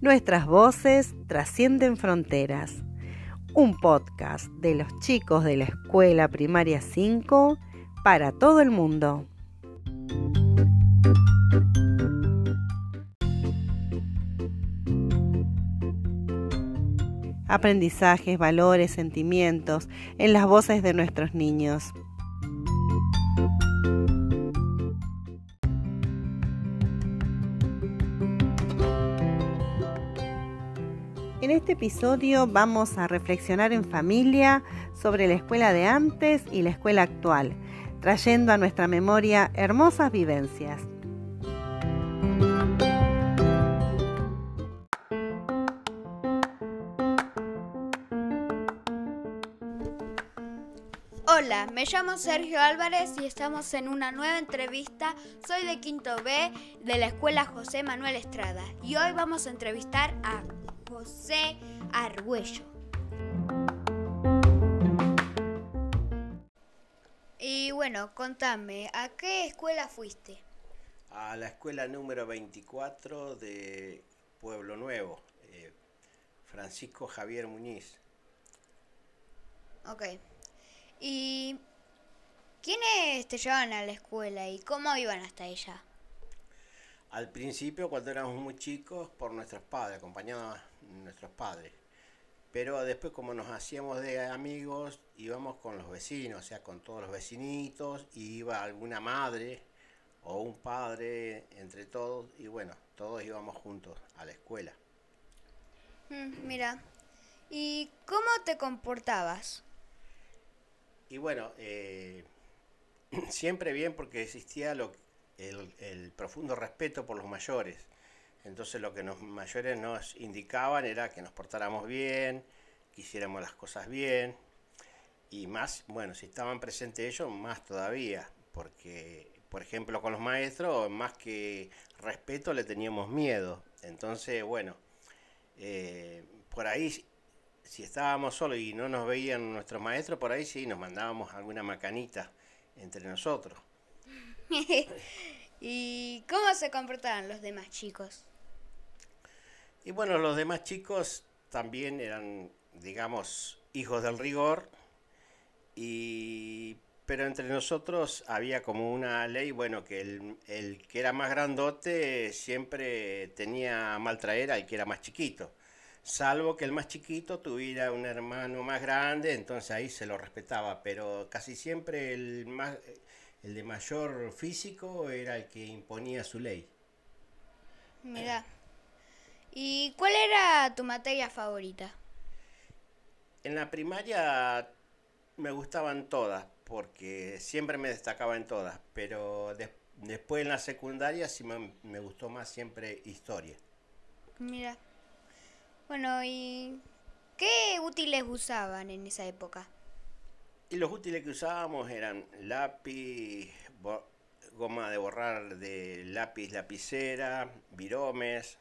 Nuestras voces trascienden fronteras. Un podcast de los chicos de la Escuela Primaria 5 para todo el mundo. Aprendizajes, valores, sentimientos en las voces de nuestros niños. Este episodio vamos a reflexionar en familia sobre la escuela de antes y la escuela actual, trayendo a nuestra memoria hermosas vivencias. Hola, me llamo Sergio Álvarez y estamos en una nueva entrevista. Soy de Quinto B de la Escuela José Manuel Estrada y hoy vamos a entrevistar a José Argüello. Y bueno, contame, ¿a qué escuela fuiste? A la escuela número 24 de Pueblo Nuevo, eh, Francisco Javier Muñiz. Ok. ¿Y quiénes te llevaban a la escuela y cómo iban hasta ella? Al principio, cuando éramos muy chicos, por nuestros padres, acompañados nuestros padres. Pero después como nos hacíamos de amigos, íbamos con los vecinos, o sea, con todos los vecinitos, y iba alguna madre o un padre entre todos, y bueno, todos íbamos juntos a la escuela. Mm, mira, ¿y cómo te comportabas? Y bueno, eh, siempre bien porque existía lo, el, el profundo respeto por los mayores. Entonces lo que los mayores nos indicaban era que nos portáramos bien, que hiciéramos las cosas bien. Y más, bueno, si estaban presentes ellos, más todavía. Porque, por ejemplo, con los maestros, más que respeto, le teníamos miedo. Entonces, bueno, eh, por ahí, si estábamos solos y no nos veían nuestros maestros, por ahí sí nos mandábamos alguna macanita entre nosotros. ¿Y cómo se comportaban los demás chicos? Y bueno, los demás chicos también eran, digamos, hijos del rigor, y, pero entre nosotros había como una ley, bueno, que el, el que era más grandote siempre tenía mal traer al que era más chiquito, salvo que el más chiquito tuviera un hermano más grande, entonces ahí se lo respetaba, pero casi siempre el, más, el de mayor físico era el que imponía su ley. Mira. ¿Y cuál era tu materia favorita? En la primaria me gustaban todas, porque siempre me destacaba en todas, pero de- después en la secundaria sí me, me gustó más siempre historia. Mira. Bueno, ¿y qué útiles usaban en esa época? Y los útiles que usábamos eran lápiz, goma de borrar de lápiz, lapicera, viromes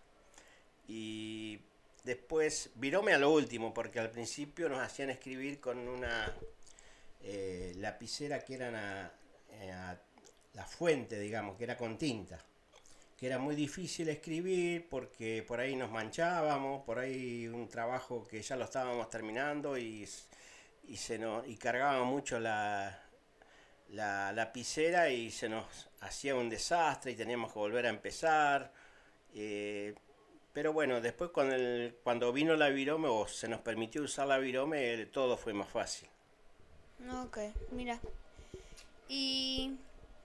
y después virome a lo último, porque al principio nos hacían escribir con una eh, lapicera que era na- eh, a- la fuente, digamos, que era con tinta, que era muy difícil escribir porque por ahí nos manchábamos, por ahí un trabajo que ya lo estábamos terminando y, y se nos y cargaba mucho la, la lapicera y se nos hacía un desastre y teníamos que volver a empezar. eh, pero bueno, después cuando, el- cuando vino la virome o se nos permitió usar la virome, eh, todo fue más fácil. Ok, mira. ¿Y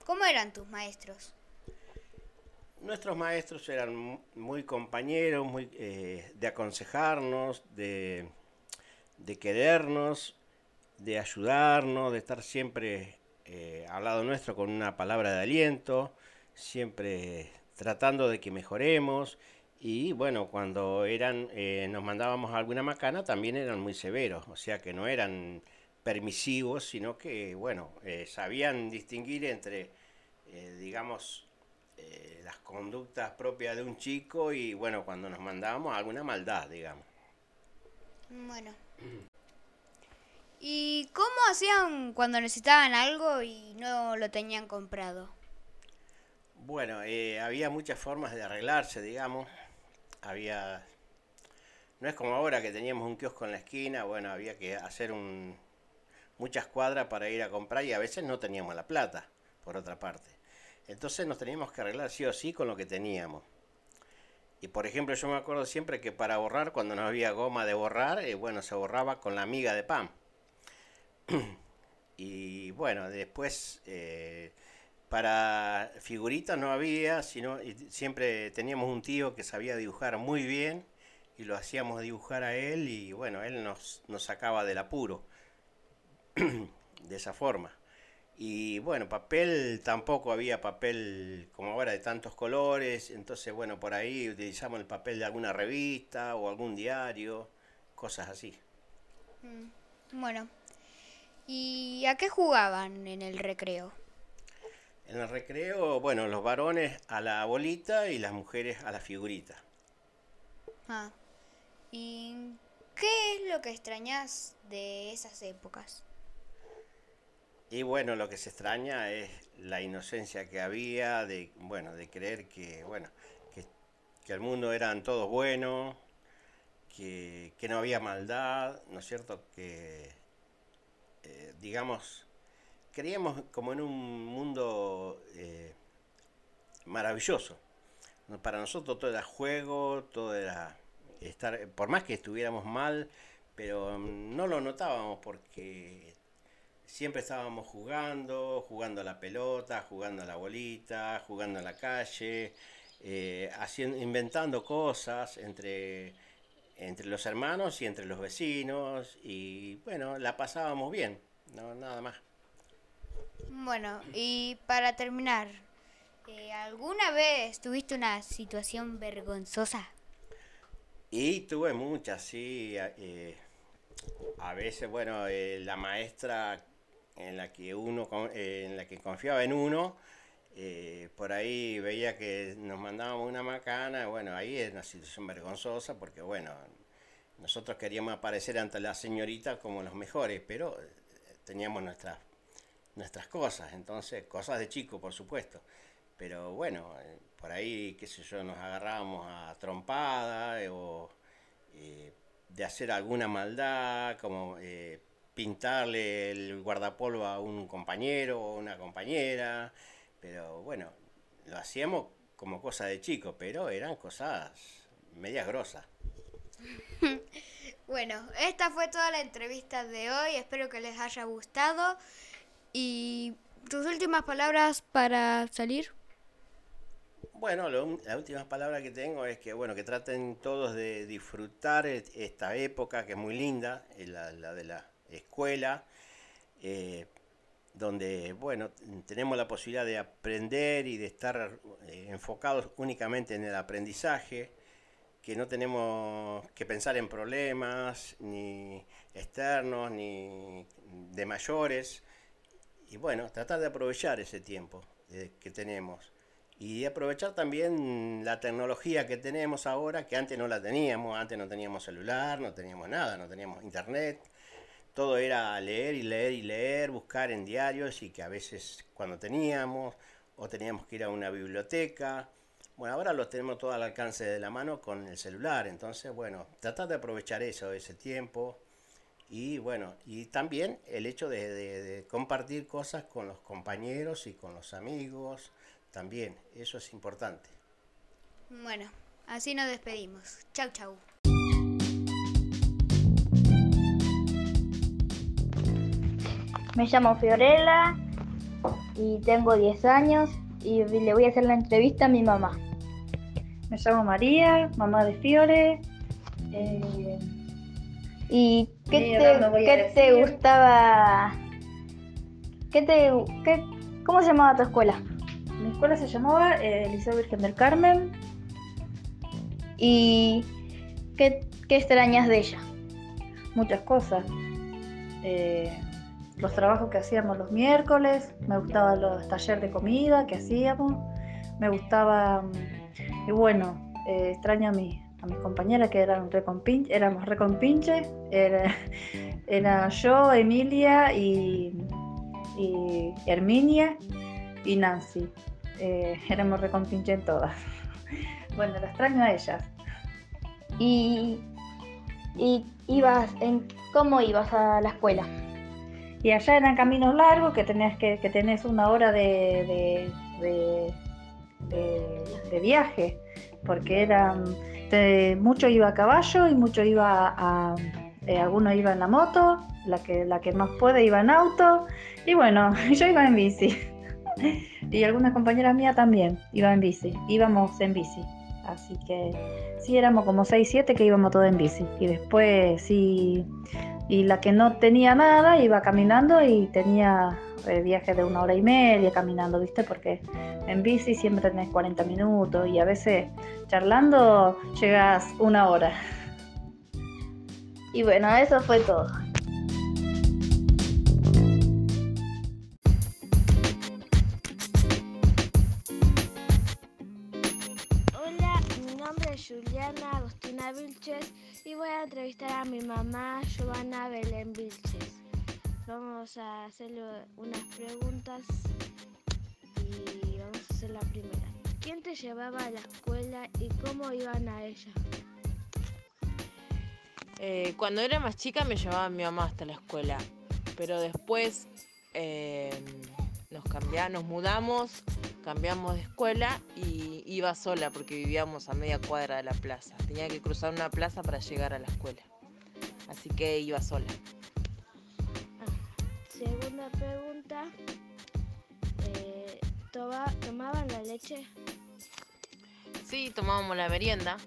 cómo eran tus maestros? Nuestros maestros eran mu- muy compañeros, muy eh, de aconsejarnos, de, de querernos, de ayudarnos, de estar siempre eh, al lado nuestro con una palabra de aliento, siempre tratando de que mejoremos. Y bueno, cuando eran, eh, nos mandábamos alguna macana, también eran muy severos, o sea que no eran permisivos, sino que, bueno, eh, sabían distinguir entre, eh, digamos, eh, las conductas propias de un chico y, bueno, cuando nos mandábamos alguna maldad, digamos. Bueno. ¿Y cómo hacían cuando necesitaban algo y no lo tenían comprado? Bueno, eh, había muchas formas de arreglarse, digamos. Había no es como ahora que teníamos un kiosco en la esquina, bueno, había que hacer un, muchas cuadras para ir a comprar y a veces no teníamos la plata, por otra parte. Entonces nos teníamos que arreglar sí o sí con lo que teníamos. Y por ejemplo, yo me acuerdo siempre que para borrar, cuando no había goma de borrar, eh, bueno, se borraba con la miga de pan. y bueno, después eh, para figuritas no había, sino siempre teníamos un tío que sabía dibujar muy bien y lo hacíamos dibujar a él y bueno, él nos, nos sacaba del apuro de esa forma. Y bueno, papel tampoco había papel como ahora de tantos colores, entonces bueno, por ahí utilizamos el papel de alguna revista o algún diario, cosas así. Mm, bueno, ¿y a qué jugaban en el recreo? En el recreo, bueno, los varones a la bolita y las mujeres a la figurita. Ah, ¿y qué es lo que extrañas de esas épocas? Y bueno, lo que se extraña es la inocencia que había de, bueno, de creer que, bueno, que, el mundo eran todos buenos, que, no había maldad, ¿no es cierto? Que, eh, digamos, creíamos como en un mundo eh, maravilloso. Para nosotros todo era juego, todo era estar, por más que estuviéramos mal, pero no lo notábamos porque siempre estábamos jugando, jugando a la pelota, jugando a la bolita, jugando a la calle, eh, haciendo, inventando cosas entre, entre los hermanos y entre los vecinos y bueno, la pasábamos bien, no nada más. Bueno, y para terminar, eh, ¿alguna vez tuviste una situación vergonzosa? Y tuve muchas, sí. Eh, a veces, bueno, la maestra en la que uno eh, en la que confiaba en uno eh, por ahí veía que nos mandábamos una macana bueno ahí es una situación vergonzosa porque bueno nosotros queríamos aparecer ante la señorita como los mejores pero eh, teníamos nuestras nuestras cosas entonces cosas de chico por supuesto pero bueno por ahí qué sé yo nos agarrábamos a trompada o de hacer alguna maldad como pintarle el guardapolvo a un compañero o una compañera, pero bueno, lo hacíamos como cosa de chico, pero eran cosas medias grosas. bueno, esta fue toda la entrevista de hoy, espero que les haya gustado y tus últimas palabras para salir. Bueno, la última palabra que tengo es que bueno que traten todos de disfrutar esta época que es muy linda, la, la de la escuela, eh, donde, bueno, tenemos la posibilidad de aprender y de estar eh, enfocados únicamente en el aprendizaje, que no tenemos que pensar en problemas, ni externos, ni de mayores, y bueno, tratar de aprovechar ese tiempo eh, que tenemos. Y aprovechar también la tecnología que tenemos ahora, que antes no la teníamos, antes no teníamos celular, no teníamos nada, no teníamos internet, todo era leer y leer y leer, buscar en diarios y que a veces cuando teníamos o teníamos que ir a una biblioteca. Bueno, ahora lo tenemos todo al alcance de la mano con el celular, entonces, bueno, tratar de aprovechar eso, ese tiempo y bueno, y también el hecho de, compartir cosas con los compañeros y con los amigos, también, eso es importante. Bueno, así nos despedimos. Chau, chau. Me llamo Fiorella y tengo 10 años y le voy a hacer la entrevista a mi mamá. Me llamo María, mamá de Fiore. Eh, ¿Y qué, te, gustaba? ¿Qué te, ¿Cómo se llamaba tu escuela? Mi escuela se llamaba eh, Liceo Virgen del Carmen. ¿Y qué, extrañas de ella? Muchas cosas. Eh, los trabajos que hacíamos los miércoles, me gustaban los talleres de comida que hacíamos, me gustaba, mm, y bueno, eh, extraño a, mi, a mis compañeras que eran recompinche, éramos recompinche, era, era yo, Emilia y, y Herminia y Nancy, eh, éramos recompinche en todas. bueno, la extraño a ellas. ¿Y ¿Y ibas en cómo ibas a la escuela? Y allá eran caminos largos que tenías que, que tenés una hora de, de, de, viaje, porque eran mucho iba a caballo y mucho iba a, eh, algunos iba en la moto, la que, la que más puede iba en auto, y bueno, yo iba en bici. y algunas compañeras mías también iban en bici, íbamos en bici. Así que sí, éramos como 6, 7 que íbamos todos en bici. Y después sí, y la que no tenía nada iba caminando y tenía eh, viajes de una hora y media caminando, ¿viste? Porque en bici siempre tenés 40 minutos y a veces charlando llegas una hora. Y bueno, eso fue todo. Juliana Agostina Vilches y voy a entrevistar a mi mamá Giovanna Belén Vilches. Vamos a hacerle unas preguntas y hacer la primera. ¿Quién te llevaba a la escuela y cómo iban a ella? Eh, cuando era más chica me llevaba mi mamá hasta la escuela, pero después eh, nos cambiamos, nos mudamos cambiamos de escuela y iba sola porque vivíamos a media cuadra de la plaza. Tenía que cruzar una plaza para llegar a la escuela. Así que iba sola. Ah, segunda pregunta. ¿Tomaban la leche? Sí, tomábamos la merienda.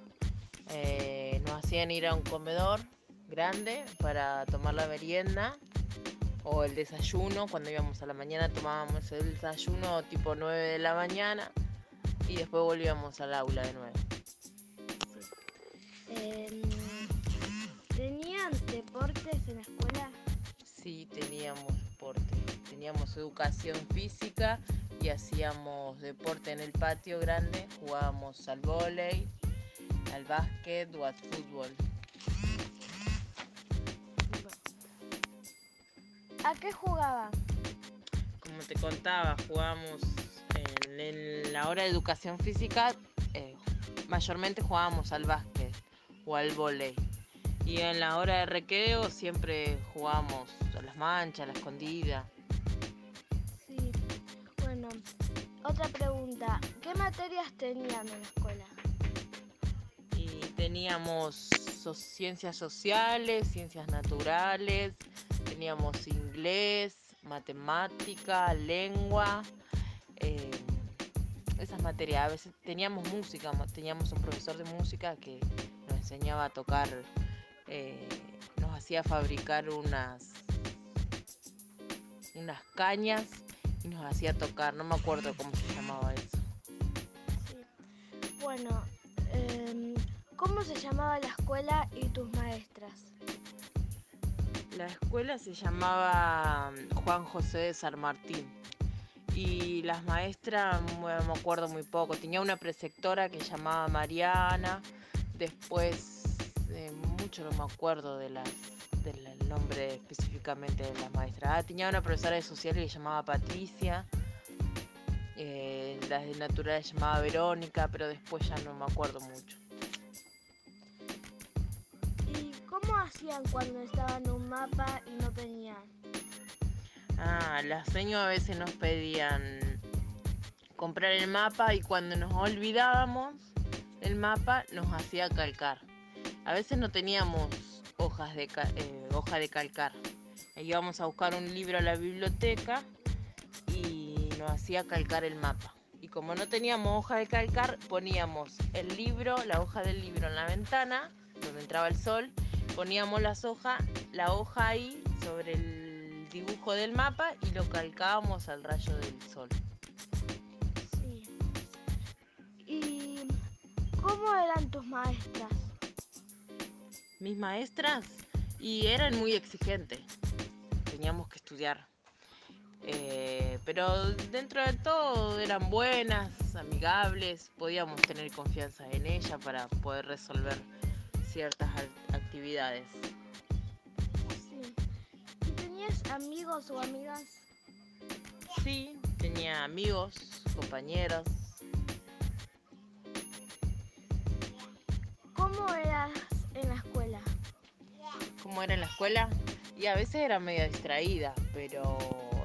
Eh, nos hacían ir a un comedor grande para tomar la merienda o el desayuno, cuando íbamos a la mañana tomábamos el desayuno tipo 9 de la mañana y después volvíamos al aula de nuevo. Em, ¿Tenían deportes en la escuela? Sí, teníamos deporte. Teníamos educación física y hacíamos deporte en el patio grande. Jugábamos al vóley, al básquet o al fútbol. ¿A qué jugaban? Como te contaba, jugábamos en, la hora de educación física, eh, mayormente jugábamos al básquet o al volei. Y en la hora de recreo siempre jugábamos a las manchas, a la escondida. Otra pregunta. ¿Qué materias tenían en la escuela? Y teníamos ciencias sociales, ciencias naturales, teníamos inglés, matemática, lengua, eh, esas materias. A veces teníamos música, teníamos un profesor de música que nos enseñaba a tocar, eh, nos hacía fabricar unas, unas cañas nos hacía tocar, no me acuerdo cómo se llamaba eso. Bueno, em, ¿cómo se llamaba la escuela y tus maestras? La escuela se llamaba mm, Juan José de San Martín y las maestras, me acuerdo muy poco, tenía una preceptora que llamaba Mariana, después mucho no me acuerdo de las, del nombre específicamente de las maestras. Ah, tenía una profesora de sociales que llamaba Patricia, eh, las de natural llamaba Verónica, pero después ya no me acuerdo mucho. ¿Cómo hacían cuando estaban en un mapa y no tenían? Ah, las señas a veces nos pedían comprar el mapa y cuando nos olvidábamos el mapa nos hacía calcar. A veces no teníamos de, eh, hoja de calcar. Íbamos a buscar un libro a la biblioteca y nos hacía calcar el mapa. Y como no teníamos hoja de calcar, poníamos el libro, la hoja del libro en la ventana, donde entraba el sol, poníamos las hojas, la hoja ahí sobre el dibujo del mapa y lo calcábamos al rayo del sol. ¿Y cómo eran tus maestras? Mis maestras y eran muy exigentes. Teníamos que estudiar. Eh, pero dentro de todo eran buenas, amigables, podíamos tener confianza en ella para poder resolver ciertas actividades. Sí. ¿Y tenías amigos o amigas? Sí, tenía amigos, compañeros. Buena en la escuela y a veces era medio distraída, pero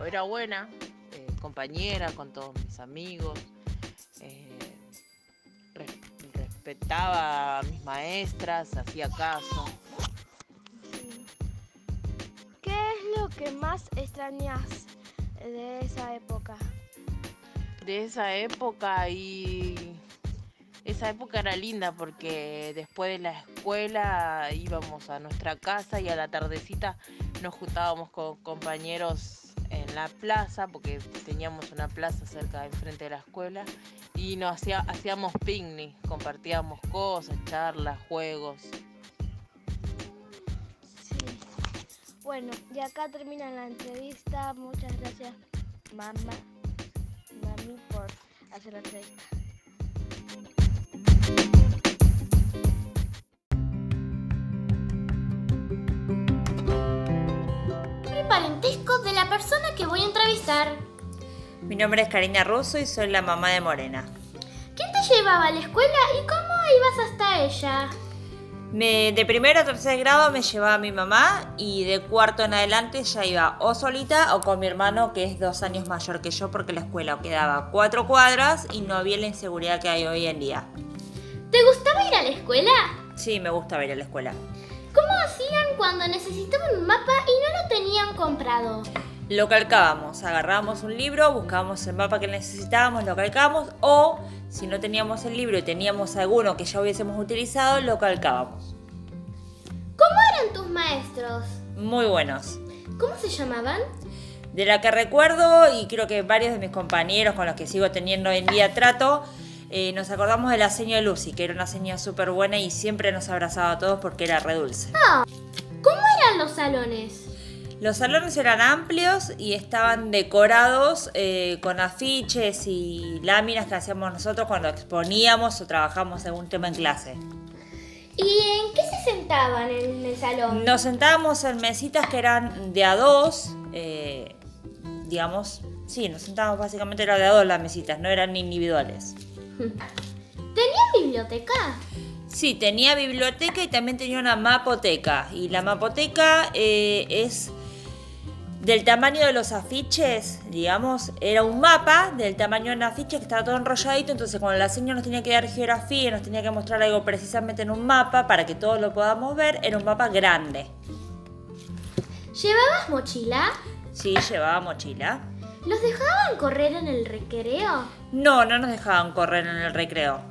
era buena, eh, compañera con todos mis amigos. eh, res- respetaba a mis maestras, hacía caso. Sí. ¿Qué es lo que más extrañas de esa época? de esa época y esa época era linda porque después de la escuela íbamos a nuestra casa y a la tardecita nos juntábamos con compañeros en la plaza porque teníamos una plaza cerca enfrente de la escuela y nos hacía, hacíamos picnic, compartíamos cosas, charlas, juegos. Sí. Bueno, y acá termina la entrevista. Muchas gracias, mamá, mami, por hacer la entrevista. El parentesco de la persona que voy a entrevistar. Mi nombre es Karina Russo y soy la mamá de Morena. ¿Quién te llevaba a la escuela y cómo ibas hasta ella? Me- de primero a tercer grado me llevaba mi mamá y de cuarto en adelante ya iba o solita o con mi hermano que es dos años mayor que yo porque la escuela quedaba cuatro cuadras y no había la inseguridad que hay hoy en día. ¿Te gustaba ir a la escuela? Sí, me gusta ir a la escuela. ¿Cómo hacían cuando necesitaban un mapa y no lo tenían comprado? Lo calcábamos, agarrábamos un libro, buscábamos el mapa que necesitábamos, lo calcábamos o si no teníamos el libro y teníamos alguno que ya hubiésemos utilizado, lo calcábamos. ¿Cómo eran tus maestros? Muy buenos. ¿Cómo se llamaban? De la que recuerdo, y creo que varios de mis compañeros con los que sigo teniendo hoy en día trato, eh, nos acordamos de la señora Lucy, que era una señora súper buena y siempre nos abrazaba a todos porque era re dulce. ¿Cómo eran los salones? Los salones eran amplios y estaban decorados eh, con afiches y láminas que hacíamos nosotros cuando exponíamos o trabajamos algún tema en clase. ¿Y en qué se sentaban en el salón? Nos sentábamos en mesitas que eran de a dos, eh, digamos, sí, nos sentábamos básicamente era de a dos las mesitas, no eran individuales. ¿Tenían biblioteca? Sí, tenía biblioteca y también tenía una mapoteca. Y la mapoteca eh, es del tamaño de los afiches, digamos, era un mapa del tamaño de un afiche que estaba todo enrolladito, entonces cuando la señora nos tenía que dar geografía y nos tenía que mostrar algo precisamente en un mapa para que todos lo podamos ver, era un mapa grande. ¿Llevabas mochila? Sí, llevaba mochila. ¿Los dejaban correr en el recreo? No, no nos dejaban correr en el recreo.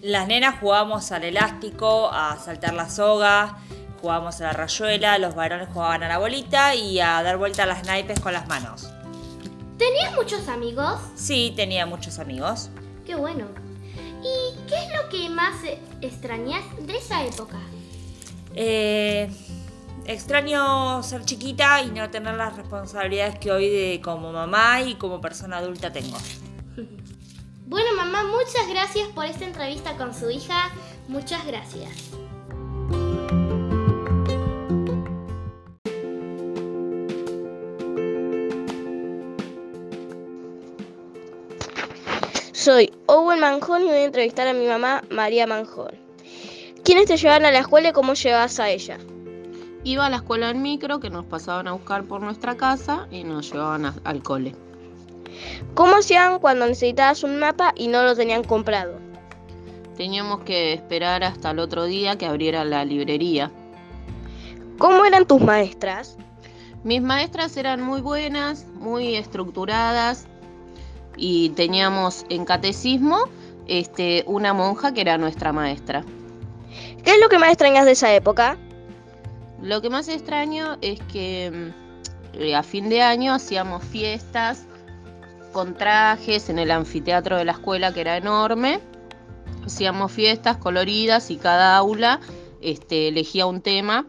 Las nenas jugábamos al elástico, a saltar la soga, jugábamos a la rayuela, los varones jugaban a la bolita y a dar vuelta a las naipes con las manos. ¿Tenías muchos amigos? Sí, tenía muchos amigos. Qué bueno. ¿Y qué es lo que más extrañas de esa época? Eh, extraño ser chiquita y no tener las responsabilidades que hoy de, como mamá y como persona adulta tengo. Bueno, mamá, muchas gracias por esta entrevista con su hija. Muchas gracias. Soy Owen Manjón y voy a entrevistar a mi mamá, María Manjón. ¿Quiénes te llevan a la escuela y cómo llevas a ella? Iba a la escuela en micro que nos pasaban a buscar por nuestra casa y nos llevaban a- al cole. ¿Cómo hacían cuando necesitabas un mapa y no lo tenían comprado? Teníamos que esperar hasta el otro día que abriera la librería. ¿Cómo eran tus maestras? Mis maestras eran muy buenas, muy estructuradas y teníamos en catecismo este, una monja que era nuestra maestra. ¿Qué es lo que más extrañas de esa época? Lo que más extraño es que mm, eh, a fin de año hacíamos fiestas con trajes en el anfiteatro de la escuela que era enorme. Hacíamos fiestas coloridas y cada aula este, elegía un tema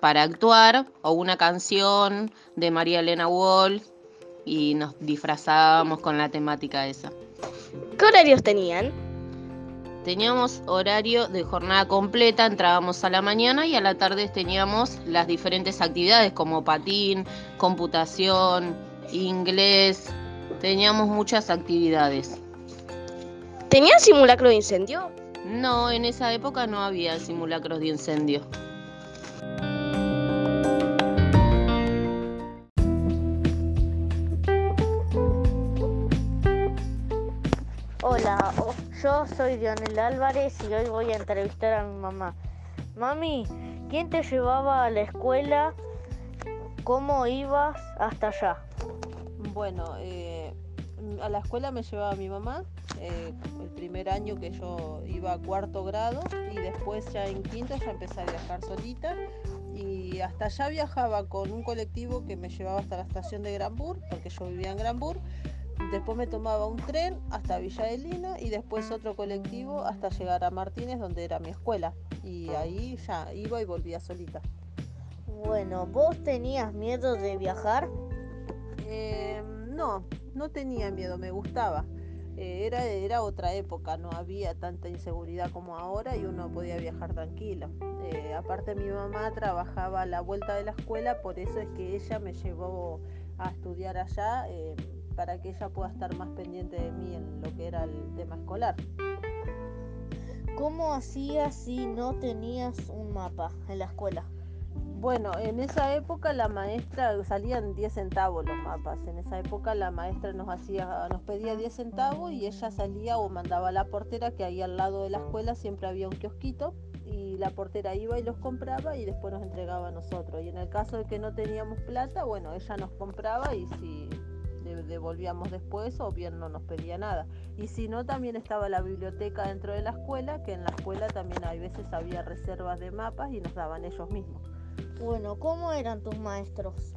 para actuar o una canción de María Elena Wolf y nos disfrazábamos con la temática esa. ¿Qué horarios tenían? Teníamos horario de jornada completa, entrábamos a la mañana y a la tarde teníamos las diferentes actividades como patín, computación, inglés, teníamos muchas actividades. ¿Tenían simulacro de incendio? No, en esa época no había simulacros de incendio. Yo soy Dionel Álvarez y hoy voy a entrevistar a mi mamá. Mami, ¿quién te llevaba a la escuela? ¿Cómo ibas hasta allá? Bueno, eh, a la escuela me llevaba mi mamá, eh, el primer año que yo iba a cuarto grado y después ya en quinto ya empecé a viajar solita y hasta allá viajaba con un colectivo que me llevaba hasta la estación de Granbur, porque yo vivía en Granbur. Después me tomaba un tren hasta Villa de Lina y después otro colectivo hasta llegar a Martínez, donde era mi escuela. Y ahí ya iba y volvía solita. Bueno, ¿vos tenías miedo de viajar? Eh, no, no tenía miedo, me gustaba. Eh, era, era otra época, no había tanta inseguridad como ahora y uno podía viajar tranquilo. Eh, aparte mi mamá trabajaba a la vuelta de la escuela, por eso es que ella me llevó a estudiar allá para que ella pueda estar más pendiente de mí en lo que era el tema escolar. ¿Cómo hacías si no tenías un mapa en la escuela? Bueno, en esa época la maestra salían 10 centavos los mapas. En esa época la maestra nos hacía, nos pedía 10 centavos y ella salía o mandaba a la portera que ahí al lado de la escuela siempre había un kiosquito y la portera iba y los compraba y después nos entregaba a nosotros. Y en el caso de que no teníamos plata, bueno, ella nos compraba y si devolvíamos después o bien no nos pedía nada. Y si no, también estaba la biblioteca dentro de la escuela, que en la escuela también hay veces había reservas de mapas y nos daban ellos mismos. Bueno, ¿cómo eran tus maestros?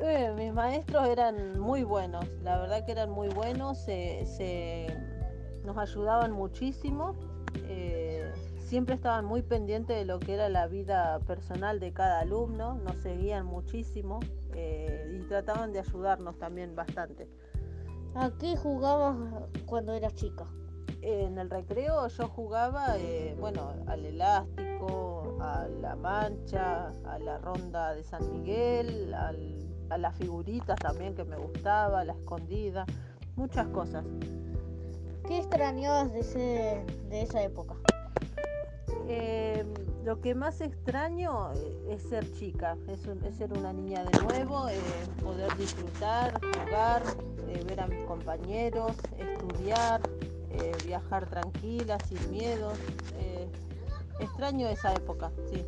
Eh, mis maestros eran muy buenos, la verdad que eran muy buenos, se, nos ayudaban muchísimo, eh, siempre estaban muy pendientes de lo que era la vida personal de cada alumno, nos seguían muchísimo eh, y trataban de ayudarnos también bastante. ¿A qué jugabas cuando eras chica? En el recreo yo jugaba, bueno, al elástico, a la mancha, a la ronda de San Miguel, a las figuritas también que me gustaba, a la escondida, muchas cosas. ¿Qué extrañabas de, de esa época? Eh, lo que más extraño eh, es ser chica, es, ser una niña de nuevo, eh, poder disfrutar, jugar, ver a mis compañeros, estudiar, viajar tranquila, sin miedos. Extraño esa época, sí.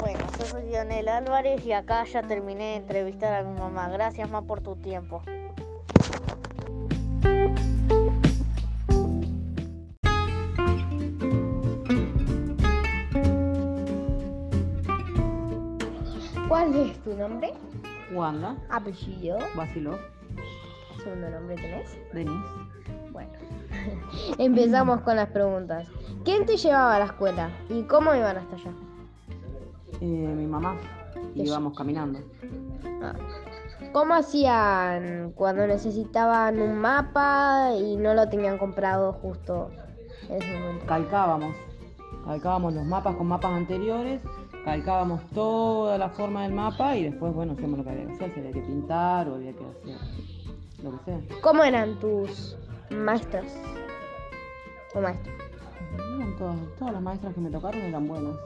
Bueno, yo soy Lionel Álvarez y acá ya terminé de entrevistar a mi mamá. Gracias, más por tu tiempo. Tu nombre? Wanda. Apellido. Basilov. ¿Segundo nombre tenés? Denis. Bueno. Empezamos con las preguntas. ¿Quién te llevaba a la escuela y cómo iban hasta allá? Eh, mi mamá. Íbamos caminando. Ah. ¿Cómo hacían cuando necesitaban un mapa y no lo tenían comprado justo en ese momento? Calcábamos. Calcábamos los mapas con mapas anteriores, calcábamos toda la forma del mapa y después, bueno, hacíamos lo que había que hacer, si había que pintar o había que hacer lo que sea. ¿Cómo eran tus maestras o maestros? todas, todas las maestras que me tocaron eran buenas.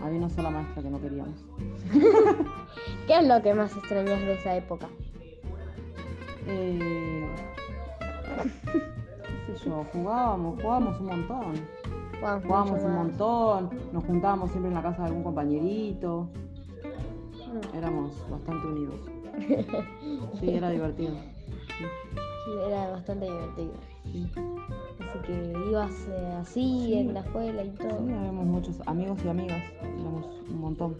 Había una sola maestra que no queríamos. ¿Qué es lo que más extrañas de esa época? Eh, qué sé yo, jugábamos, jugábamos un montón. Jugábamos un montón, nos juntábamos siempre en la casa de algún compañerito. Mm. Éramos bastante unidos. Sí, era divertido. Sí, era bastante divertido. Así que ibas eh, así en la escuela y todo. Sí, habíamos muchos amigos y amigas, éramos un montón.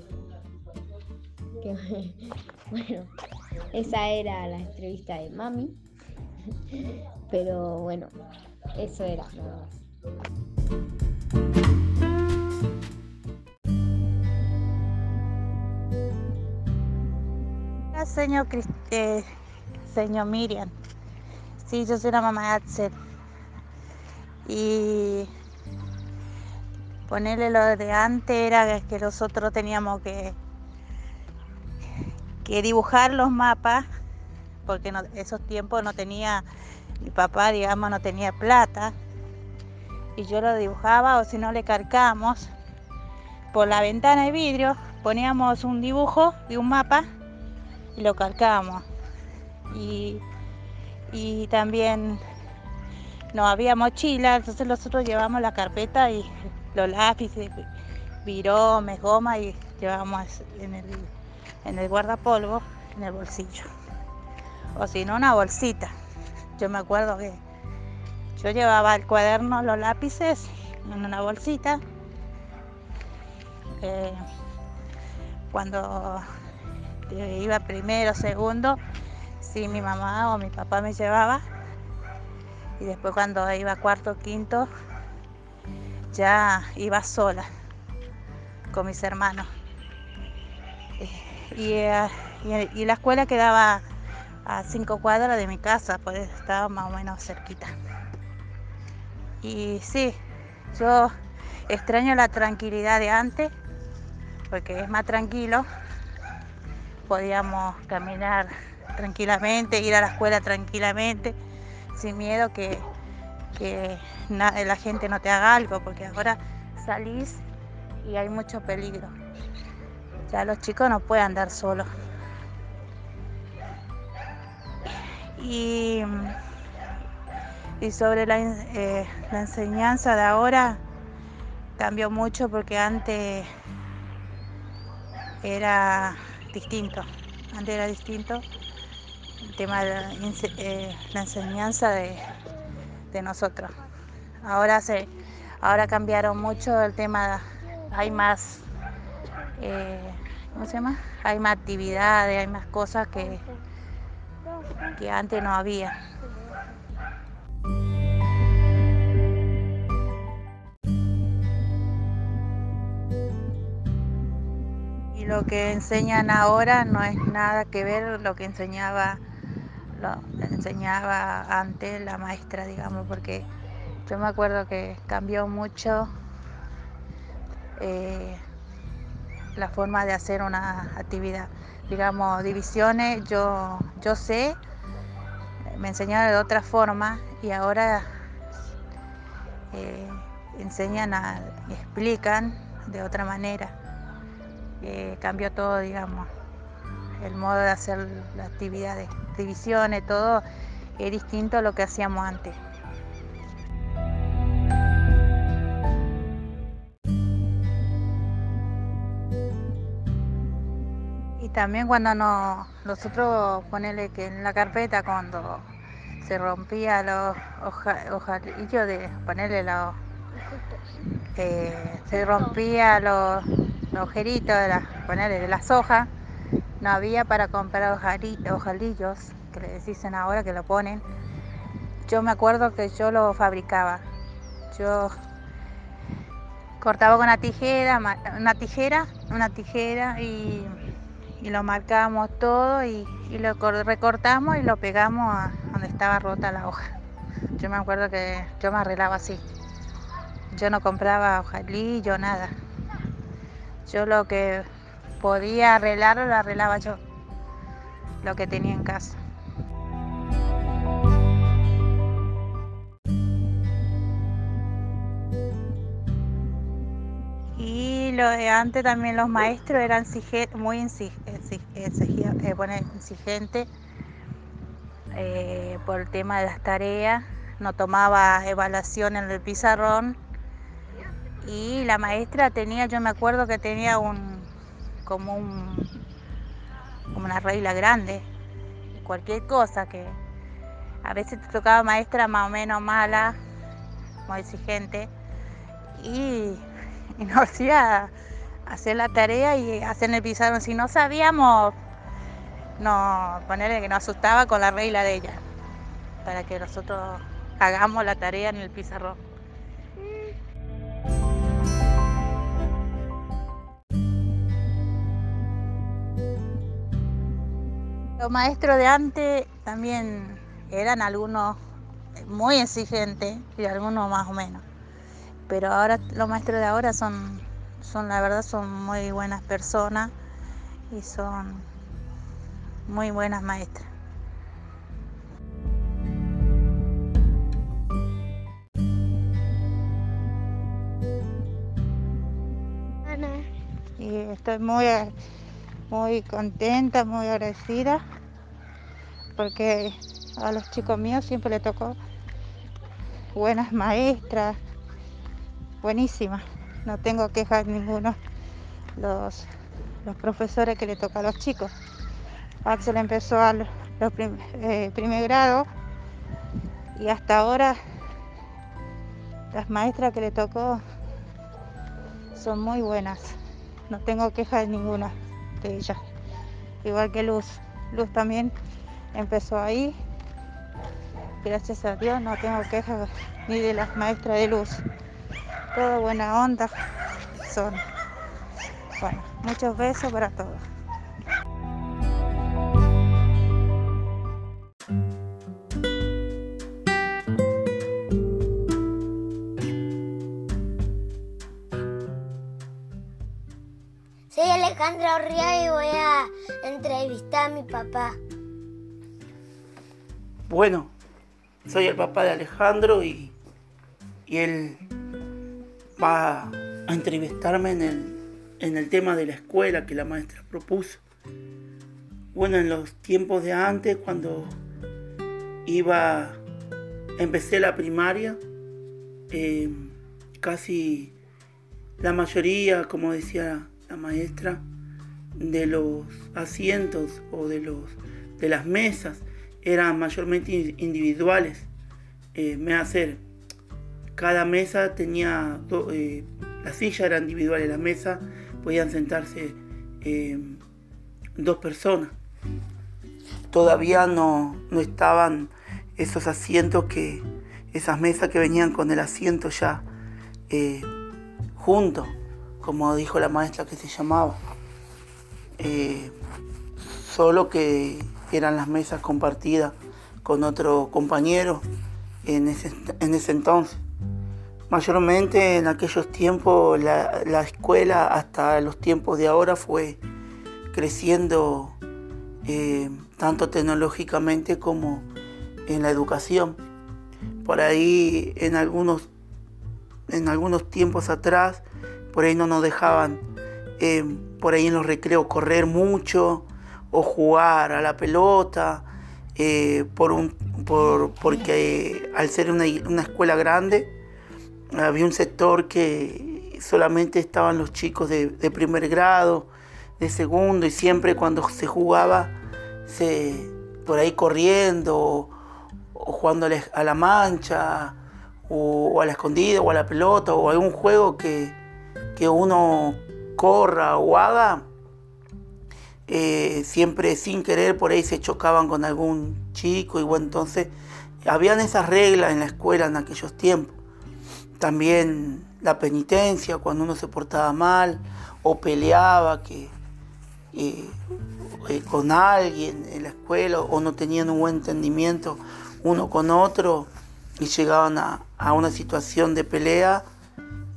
bueno, esa era la entrevista de mami. Pero bueno, eso era nada más. Señor, eh, señor Miriam. Sí, yo soy la mamá de Axel. Y ponerle lo de antes era que nosotros teníamos que, que dibujar los mapas, porque en esos tiempos no tenía, mi papá, digamos, no tenía plata. Y yo lo dibujaba, o si no le carcamos por la ventana de vidrio, poníamos un dibujo de un mapa y lo calcábamos. Y, y también no había mochila, entonces nosotros llevamos la carpeta y los lápices, viromes, goma y llevamos en el, en el guardapolvo, en el bolsillo. O si no, una bolsita. Yo me acuerdo que yo llevaba el cuaderno, los lápices en una bolsita. Eh, cuando iba primero, segundo, sí mi mamá o mi papá me llevaba. Y después cuando iba cuarto, quinto, ya iba sola con mis hermanos. Eh, y, la escuela quedaba a cinco cuadras de mi casa, pues estaba más o menos cerquita. Y sí, yo extraño la tranquilidad de antes, porque es más tranquilo. Podíamos caminar tranquilamente, ir a la escuela tranquilamente, sin miedo que, que la gente no te haga algo, porque ahora salís y hay mucho peligro. Ya los chicos no pueden andar solos. Y, y sobre la, eh, la enseñanza de ahora cambió mucho porque antes era distinto. Antes era distinto el tema de la, eh, enseñanza de, de, nosotros. Ahora se, ahora cambiaron mucho el tema, hay más, eh, ¿cómo se llama? Hay más actividades, hay más cosas que, que antes no había. Lo que enseñan ahora no es nada que ver lo que enseñaba enseñaba antes la maestra, digamos, porque yo me acuerdo que cambió mucho eh, la forma de hacer una actividad. Digamos, divisiones, yo, yo sé, me enseñaron de otra forma y ahora eh, enseñan a, explican de otra manera. Cambió todo, digamos, el modo de hacer las actividades, divisiones, todo es distinto a lo que hacíamos antes. también cuando no, nosotros ponerle que en la carpeta cuando se rompía los ojalillos de ponerle los eh, se rompía los, los agujeritos de la, ponerle de las hojas no había para comprar ojalillos que le dicen ahora que lo ponen yo me acuerdo que yo lo fabricaba yo cortaba con una tijera una tijera una tijera y y lo marcamos todo y, lo recortamos y lo pegamos a donde estaba rota la hoja. Yo me acuerdo que yo me arreglaba así. Yo no compraba hojalillo, nada. Yo lo que podía arreglar lo arreglaba yo, lo que tenía en casa. lo de antes también los maestros eran muy exigentes eh, por el tema de las tareas, no tomaba evaluación en el pizarrón y la maestra tenía, yo me acuerdo que tenía un como un como una regla grande, cualquier cosa que a veces te tocaba maestra más o menos mala, muy exigente y nos hacía hacer la tarea y hacer el pizarrón. Si no sabíamos, no, ponerle que nos asustaba con la regla de ella, para que nosotros hagamos la tarea en el pizarrón. Los maestros de antes también eran algunos muy exigentes y algunos más o menos pero ahora los maestros de ahora son, son la verdad, son muy buenas personas y son muy buenas maestras. Y estoy muy, muy contenta, muy agradecida, porque a los chicos míos siempre les tocó buenas maestras, buenísimas, no tengo quejas ninguno. Los, los profesores que le toca a los chicos. Axel empezó al los eh, primer grado y hasta ahora las maestras que le tocó son muy buenas. No tengo quejas de ninguna de ellas. Igual que Luz. Luz también empezó ahí. Gracias a Dios no tengo quejas ni de las maestras de Luz. Todo buena onda son. Bueno, muchos besos para todos. Alejandra Orría y voy a entrevistar a mi papá. Bueno, soy el papá de Alejandro y, y él va a entrevistarme en el, en el tema de la escuela que la maestra propuso. Bueno, en los tiempos de antes, cuando iba, empecé la primaria, eh, casi la mayoría, como decía la maestra, de los asientos o de, los, de las mesas eran mayormente individuales. Eh, me hacer, cada mesa tenía, eh, la silla era individual y la mesa podían sentarse eh, dos personas. Todavía no, no estaban esos asientos que, esas mesas que venían con el asiento ya juntos, como dijo la maestra que se llamaba. Eh, solo que eran las mesas compartidas con otro compañero en ese, en ese entonces. Mayormente en aquellos tiempos la, la, escuela hasta los tiempos de ahora fue creciendo eh, tanto tecnológicamente como en la educación. Por ahí en algunos, en algunos tiempos atrás, por ahí no nos dejaban eh, por ahí en los recreos correr mucho o jugar a la pelota, eh, por un, por, porque al ser una, escuela grande había un sector que solamente estaban los chicos de, primer grado, de segundo y siempre cuando se jugaba se, por ahí corriendo o, jugando a la mancha o, a la escondida o a la pelota o algún juego que, que uno corra o haga, eh, siempre sin querer por ahí se chocaban con algún chico y bueno, entonces habían esas reglas en la escuela en aquellos tiempos. También la penitencia cuando uno se portaba mal o peleaba que, eh, eh, con alguien en la escuela o no tenían un buen entendimiento uno con otro y llegaban a, a una situación de pelea,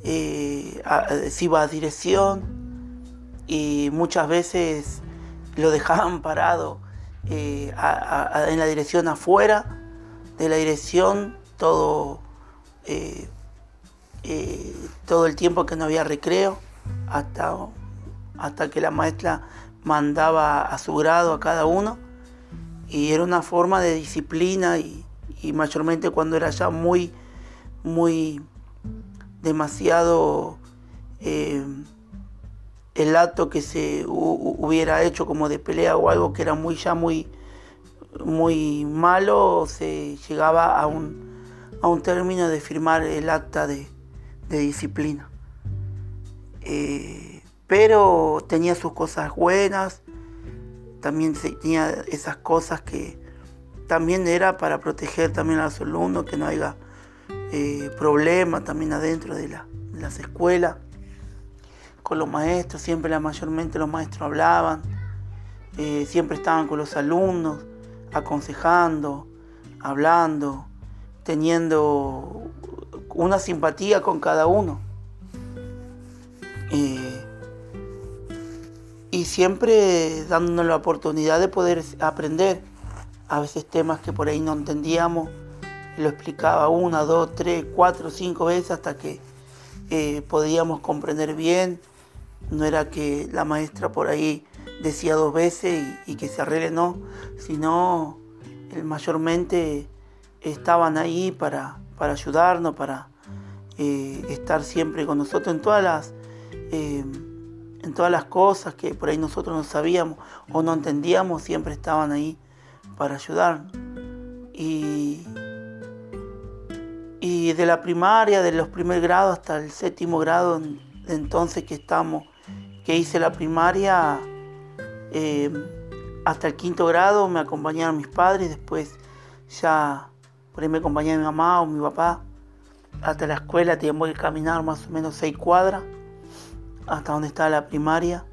se iba a dirección y muchas veces lo dejaban parado eh, en la dirección afuera de la dirección todo, eh, eh, todo el tiempo que no había recreo hasta, hasta que la maestra mandaba a su grado a cada uno y era una forma de disciplina y, y mayormente cuando era ya muy muy demasiado el acto que se hubiera hecho como de pelea o algo que era muy ya muy muy malo se llegaba a un, a un término de firmar el acta de, disciplina. Eh, pero tenía sus cosas buenas también tenía esas cosas que también era para proteger también a los alumnos que no haya eh, problemas también adentro de, las escuelas con los maestros, siempre la mayormente los maestros hablaban, eh, siempre estaban con los alumnos, aconsejando, hablando, teniendo una simpatía con cada uno. Eh, y siempre dándonos la oportunidad de poder aprender a veces temas que por ahí no entendíamos, lo explicaba una, dos, tres, cuatro, cinco veces hasta que eh, podíamos comprender bien no era que la maestra por ahí decía dos veces y, que se arregle, no, sino mayormente estaban ahí para, para ayudarnos, para eh, estar siempre con nosotros en todas las eh, en todas las cosas que por ahí nosotros no sabíamos o no entendíamos, siempre estaban ahí para ayudarnos. Y, y de la primaria, de los primer grados hasta el séptimo grado, entonces que estamos, que hice la primaria, eh, hasta el quinto grado me acompañaron mis padres, después ya por ahí me acompañaba mi mamá o mi papá. Hasta la escuela teníamos que caminar más o menos seis cuadras hasta donde estaba la primaria.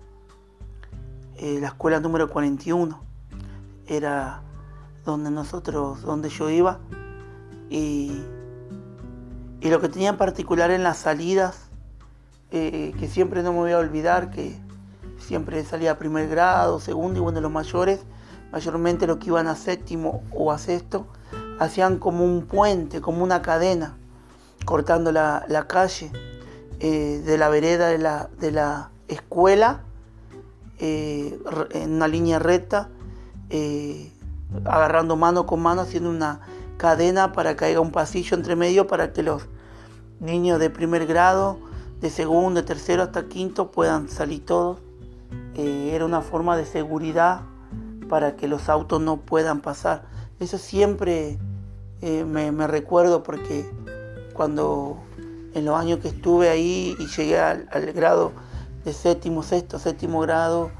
Eh, la escuela número 41 era donde nosotros, donde yo iba. Y, y lo que tenía en particular en las salidas, eh, que siempre no me voy a olvidar, que siempre salía a primer grado, segundo y bueno, los mayores, mayormente los que iban a séptimo o a sexto, hacían como un puente, como una cadena, cortando la, calle eh, de la vereda de la, de la escuela eh, en una línea recta, agarrando mano con mano, haciendo una cadena para que haya un pasillo entre medio para que los niños de primer grado, de segundo, de tercero hasta quinto puedan salir todos. era una forma de seguridad para que los autos no puedan pasar. Eso siempre me, recuerdo porque cuando en los años que estuve ahí y llegué al, grado de séptimo, sexto, séptimo grado,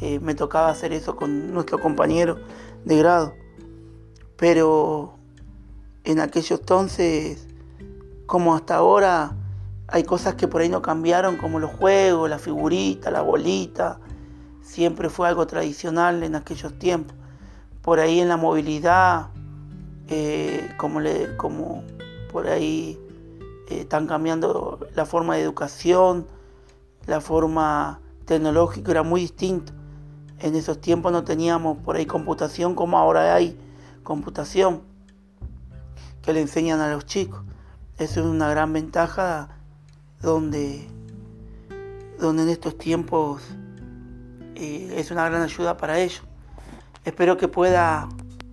eh, me tocaba hacer eso con nuestro compañero de grado. Pero en aquellos entonces, como hasta ahora, hay cosas que por ahí no cambiaron, como los juegos, la figurita, la bolita. Siempre fue algo tradicional en aquellos tiempos. Por ahí en la movilidad, eh, como, le, como por ahí eh, están cambiando la forma de educación, la forma tecnológica era muy distinto. En esos tiempos no teníamos por ahí computación como ahora hay computación que le enseñan a los chicos. Eso es una gran ventaja donde, donde en estos tiempos eh, es una gran ayuda para ellos. Espero que pueda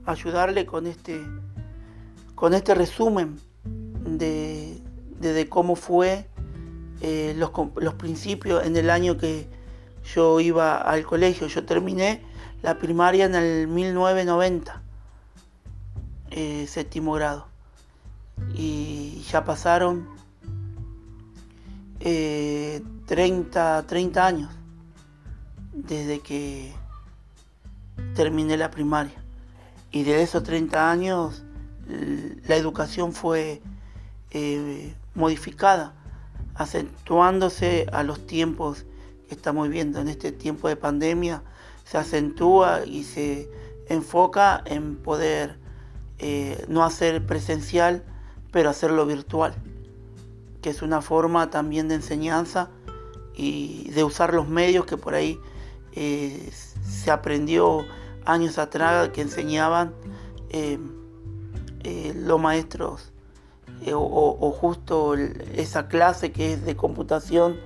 ayudarle con este, con este resumen de, cómo fue eh, los, los, principios en el año que yo iba al colegio. Yo terminé la primaria en el 1990, eh, séptimo grado. Y ya pasaron 30, eh, 30 años desde que terminé la primaria. Y de esos 30 años la educación fue eh, modificada, acentuándose a los tiempos que estamos viviendo. En este tiempo de pandemia se acentúa y se enfoca en poder eh, no hacer presencial, pero hacerlo virtual, que es una forma también de enseñanza y de usar los medios que por ahí eh, se aprendió años atrás que enseñaban los maestros eh, o, justo esa clase que es de computación,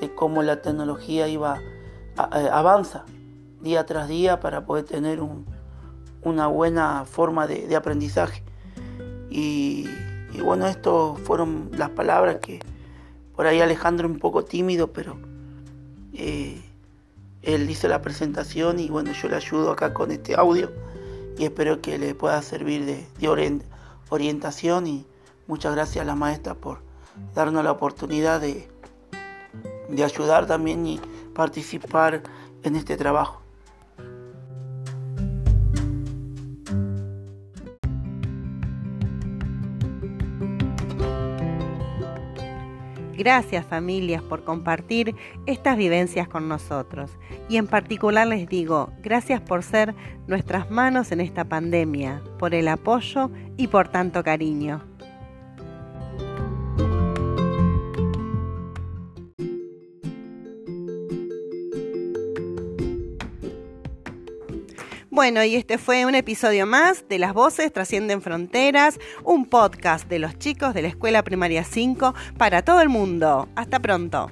de cómo la tecnología iba eh, avanza día tras día para poder tener una buena forma de, aprendizaje. Y, bueno, estas fueron las palabras que por ahí Alejandro un poco tímido, pero eh, él hizo la presentación y bueno, yo le ayudo acá con este audio y espero que le pueda servir de, de orientación y, Muchas gracias a la maestra por darnos la oportunidad de, de ayudar también y participar en este trabajo. Gracias familias por compartir estas vivencias con nosotros. Y en particular les digo, gracias por ser nuestras manos en esta pandemia, por el apoyo y por tanto cariño. Bueno, y este fue un episodio más de Las Voces Trascienden Fronteras, un podcast de los chicos de la Escuela Primaria 5 para todo el mundo. Hasta pronto.